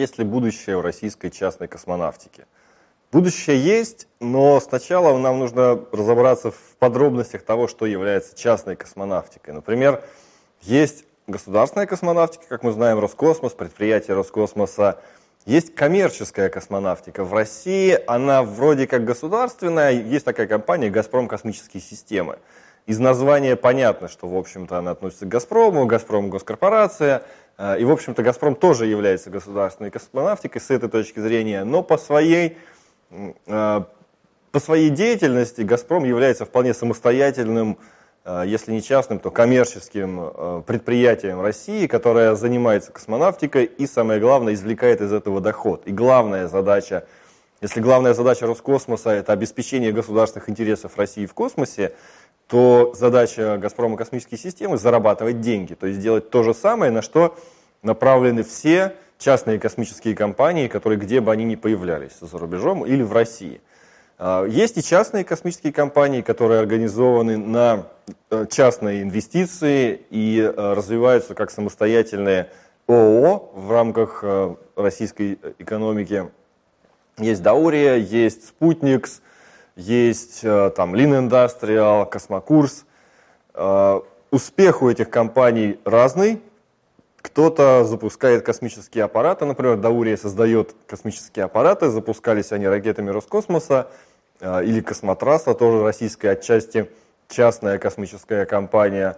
есть ли будущее у российской частной космонавтики. Будущее есть, но сначала нам нужно разобраться в подробностях того, что является частной космонавтикой. Например, есть государственная космонавтика, как мы знаем, Роскосмос, предприятие Роскосмоса. Есть коммерческая космонавтика. В России она вроде как государственная, есть такая компания «Газпром космические системы». Из названия понятно, что, в общем-то, она относится к «Газпрому», «Газпром» – госкорпорация, и, в общем-то, «Газпром» тоже является государственной космонавтикой с этой точки зрения, но по своей, э, по своей деятельности «Газпром» является вполне самостоятельным, э, если не частным, то коммерческим предприятием России, которое занимается космонавтикой и, самое главное, извлекает из этого доход. И главная задача, если главная задача Роскосмоса – это обеспечение государственных интересов России в космосе, то задача «Газпрома» космические системы – зарабатывать деньги, то есть делать то же самое, на что направлены все частные космические компании, которые где бы они ни появлялись, за рубежом или в России. А, есть и частные космические компании, которые организованы на э, частные инвестиции и э, развиваются как самостоятельные ООО в рамках э, российской экономики. Есть Даурия, есть Спутникс – есть э, там Lean Industrial, Космокурс. Э, успех у этих компаний разный. Кто-то запускает космические аппараты, например, Даурия создает космические аппараты, запускались они ракетами Роскосмоса э, или Космотраса, тоже российская отчасти частная космическая компания.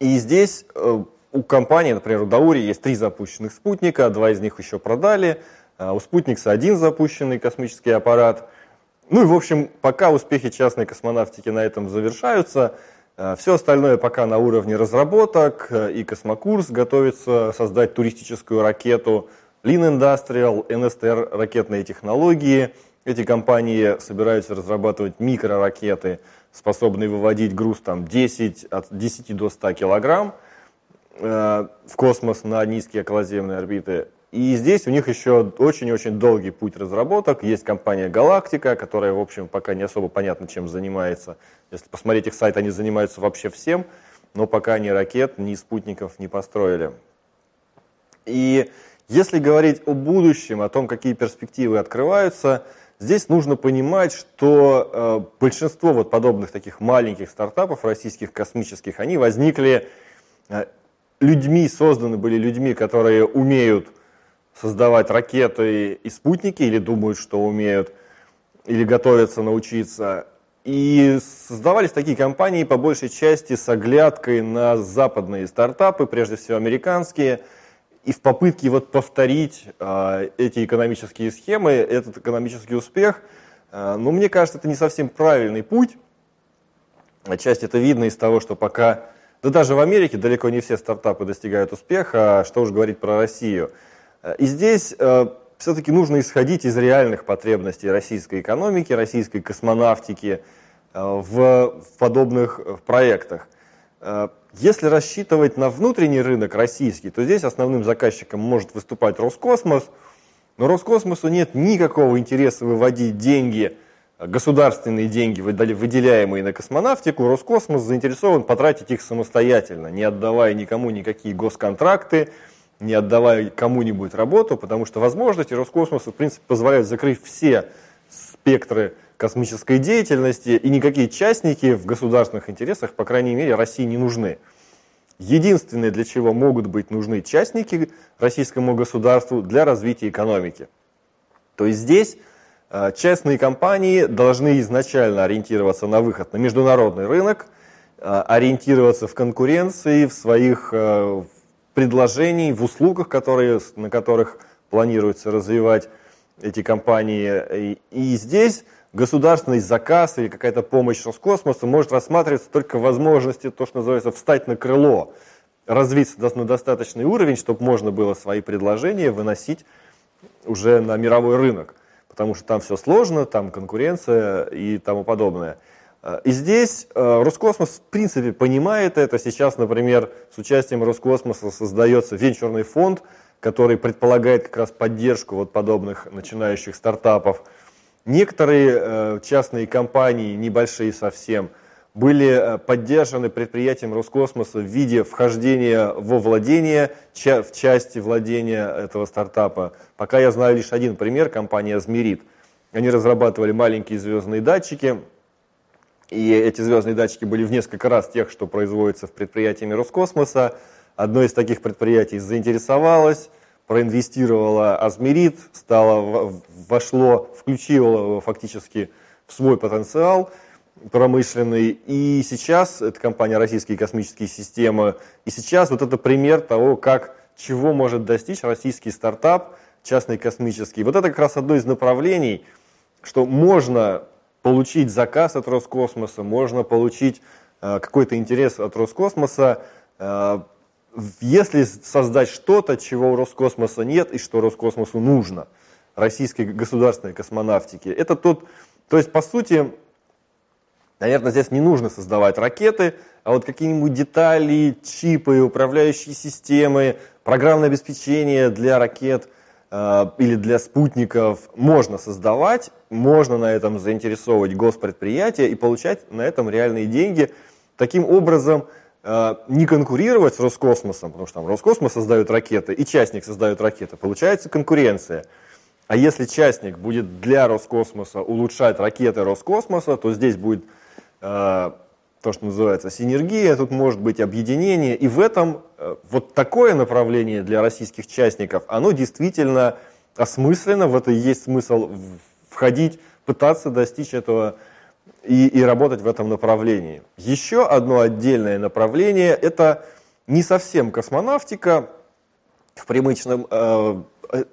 И здесь у компании, например, у Даури есть три запущенных спутника, два из них еще продали – у спутникса один запущенный космический аппарат. Ну и, в общем, пока успехи частной космонавтики на этом завершаются, а, все остальное пока на уровне разработок, а, и Космокурс готовится создать туристическую ракету, Lean Industrial, NSTR ракетные технологии. Эти компании собираются разрабатывать микроракеты, способные выводить груз там, 10, от 10 до 100 килограмм в космос на низкие околоземные орбиты. И здесь у них еще очень-очень долгий путь разработок. Есть компания «Галактика», которая, в общем, пока не особо понятно, чем занимается. Если посмотреть их сайт, они занимаются вообще всем, но пока ни ракет, ни спутников не построили. И если говорить о будущем, о том, какие перспективы открываются, здесь нужно понимать, что э, большинство вот подобных таких маленьких стартапов российских космических, они возникли э, людьми, созданы были людьми, которые умеют создавать ракеты и спутники, или думают, что умеют, или готовятся научиться. И создавались такие компании по большей части с оглядкой на западные стартапы, прежде всего американские, и в попытке вот повторить э, эти экономические схемы, этот экономический успех. Э, но мне кажется, это не совсем правильный путь. Отчасти это видно из того, что пока, да даже в Америке далеко не все стартапы достигают успеха, а что уж говорить про Россию – и здесь э, все-таки нужно исходить из реальных потребностей российской экономики, российской космонавтики э, в, подобных э, проектах. Если рассчитывать на внутренний рынок российский, то здесь основным заказчиком может выступать Роскосмос, но Роскосмосу нет никакого интереса выводить деньги, государственные деньги, выделяемые на космонавтику. Роскосмос заинтересован потратить их самостоятельно, не отдавая никому никакие госконтракты, не отдавая кому-нибудь работу, потому что возможности Роскосмоса, в принципе, позволяют закрыть все спектры космической деятельности, и никакие частники в государственных интересах, по крайней мере, России не нужны. Единственное, для чего могут быть нужны частники российскому государству, для развития экономики. То есть здесь э, частные компании должны изначально ориентироваться на выход на международный рынок, э, ориентироваться в конкуренции, в своих э, предложений в услугах, которые, на которых планируется развивать эти компании. И, и здесь государственный заказ или какая-то помощь Роскосмоса может рассматриваться только в возможности, то, что называется, встать на крыло, развиться на достаточный уровень, чтобы можно было свои предложения выносить уже на мировой рынок. Потому что там все сложно, там конкуренция и тому подобное. И здесь э, Роскосмос в принципе понимает это. Сейчас, например, с участием Роскосмоса создается венчурный фонд, который предполагает как раз поддержку вот подобных начинающих стартапов. Некоторые э, частные компании, небольшие совсем, были э, поддержаны предприятием Роскосмоса в виде вхождения во владение, в части владения этого стартапа. Пока я знаю лишь один пример, компания «Азмерит». Они разрабатывали маленькие звездные датчики, и эти звездные датчики были в несколько раз тех, что производятся в предприятиями Роскосмоса. Одно из таких предприятий заинтересовалось, проинвестировало Азмерит, стало, вошло, включило его фактически в свой потенциал – промышленный. И сейчас, это компания «Российские космические системы», и сейчас вот это пример того, как, чего может достичь российский стартап, частный космический. Вот это как раз одно из направлений, что можно получить заказ от Роскосмоса, можно получить э, какой-то интерес от Роскосмоса, э, если создать что-то, чего у Роскосмоса нет и что Роскосмосу нужно, российской государственной космонавтики. Это тот, то есть, по сути, Наверное, здесь не нужно создавать ракеты, а вот какие-нибудь детали, чипы, управляющие системы, программное обеспечение для ракет или для спутников можно создавать, можно на этом заинтересовывать госпредприятия и получать на этом реальные деньги. Таким образом, э, не конкурировать с Роскосмосом, потому что там Роскосмос создает ракеты и частник создает ракеты, получается конкуренция. А если частник будет для Роскосмоса улучшать ракеты Роскосмоса, то здесь будет Э, то, что называется синергия, тут может быть объединение. И в этом э, вот такое направление для российских частников, оно действительно осмысленно, в это и есть смысл входить, пытаться достичь этого и, и работать в этом направлении. Еще одно отдельное направление – это не совсем космонавтика в привычном э, э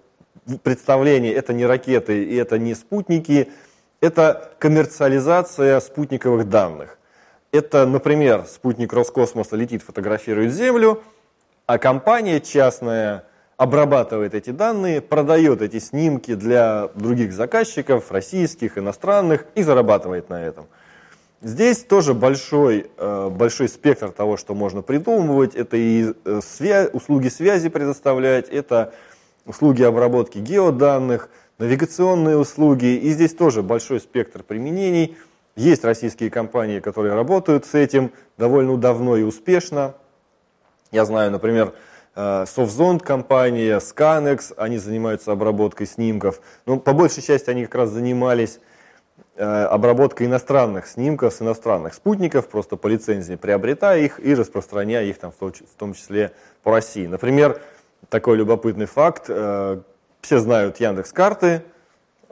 представлении, это не ракеты и это не спутники – это коммерциализация спутниковых данных. Это, например, спутник Роскосмоса летит, фотографирует Землю, а компания частная обрабатывает эти данные, продает эти снимки для других заказчиков, российских, иностранных, и зарабатывает на этом. Здесь тоже большой, э, большой спектр того, что можно придумывать. Это и э, связь, услуги связи предоставлять, это услуги обработки геоданных, навигационные услуги, и здесь тоже большой спектр применений. Есть российские компании, которые работают с этим довольно давно и успешно. Я знаю, например, Софтзонд э, компания, Scanex, они занимаются обработкой снимков. Но ну, по большей части они как раз занимались э, обработкой иностранных снимков с иностранных спутников, просто по лицензии приобретая их и распространяя их там, в том числе по России. Например, такой любопытный факт, э, все знают Яндекс карты,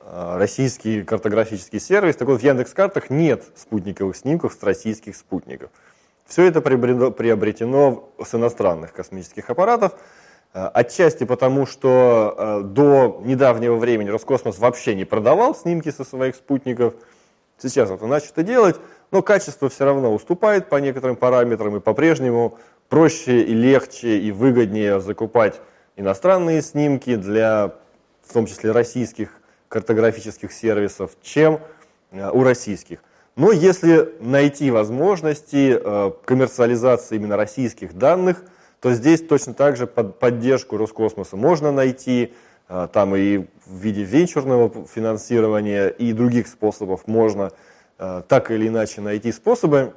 российский картографический сервис. Так вот, в Яндекс картах нет спутниковых снимков с российских спутников. Все это приобретено с иностранных космических аппаратов. А, отчасти потому, что а, до недавнего времени Роскосмос вообще не продавал снимки со своих спутников. Сейчас это начато делать, но качество все равно уступает по некоторым параметрам, и по-прежнему проще и легче и выгоднее закупать иностранные снимки для, в том числе, российских картографических сервисов, чем э, у российских. Но если найти возможности э, коммерциализации именно российских данных, то здесь точно так же под поддержку Роскосмоса можно найти, э, там и в виде венчурного финансирования и других способов можно так или иначе найти способы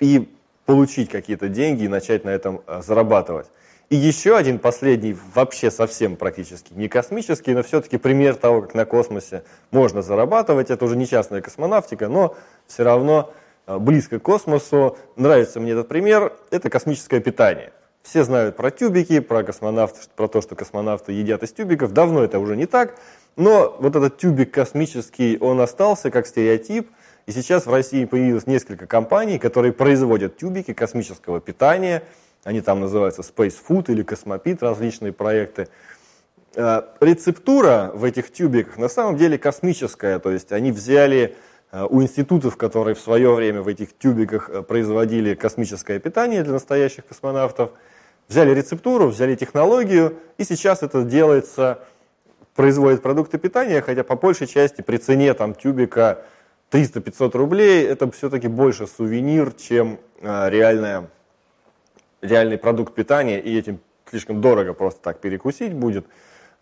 и получить какие-то деньги и начать на этом зарабатывать. И еще один последний, вообще совсем практически не космический, но все-таки пример того, как на космосе можно зарабатывать. Это уже не частная космонавтика, но все равно а, близко к космосу. Нравится мне этот пример. Это космическое питание. Все знают про тюбики, про космонавтов, про то, что космонавты едят из тюбиков. Давно это уже не так. Но вот этот тюбик космический, он остался как стереотип. И сейчас в России появилось несколько компаний, которые производят тюбики космического питания – они там называются Space Food или Космопит, различные проекты. Э, рецептура в этих тюбиках на самом деле космическая, то есть они взяли э, у институтов, которые в свое время в этих тюбиках э, производили космическое питание для настоящих космонавтов, взяли рецептуру, взяли технологию, и сейчас это делается, производит продукты питания, хотя по большей части при цене там тюбика 300-500 рублей, это все-таки больше сувенир, чем реальная реальный продукт питания, и этим слишком дорого просто так перекусить будет.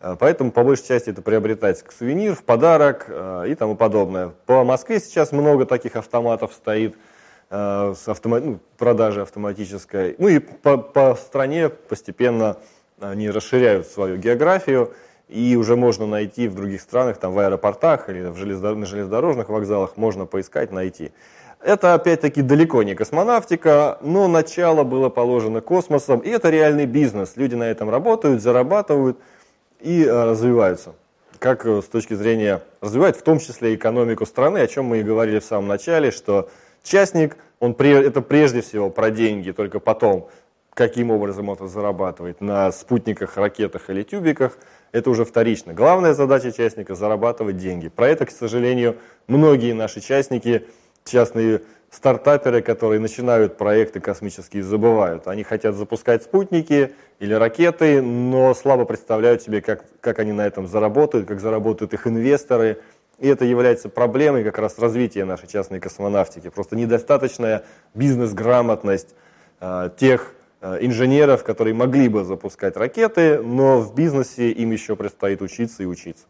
Э, поэтому по большей части это приобретается как сувенир, в подарок э, и тому подобное. По Москве сейчас много таких автоматов стоит э, с автома... ну, продажей автоматической. Ну и по, по стране постепенно они расширяют свою географию, и уже можно найти в других странах, там в аэропортах или в железнодор... на железнодорожных вокзалах, можно поискать, найти. Это опять-таки далеко не космонавтика, но начало было положено космосом, и это реальный бизнес. Люди на этом работают, зарабатывают и э, развиваются. Как э, с точки зрения развивать, в том числе экономику страны, о чем мы и говорили в самом начале, что частник, он это прежде всего про деньги, только потом, каким образом он это зарабатывает на спутниках, ракетах или тюбиках, это уже вторично. Главная задача частника – зарабатывать деньги. Про это, к сожалению, многие наши частники, частные стартаперы, которые начинают проекты космические, забывают. Они хотят запускать спутники или ракеты, но слабо представляют себе, как, как они на этом заработают, как заработают их инвесторы. И это является проблемой как раз развития нашей частной космонавтики. Просто недостаточная бизнес-грамотность э, тех э, инженеров, которые могли бы запускать ракеты, но в бизнесе им еще предстоит учиться и учиться.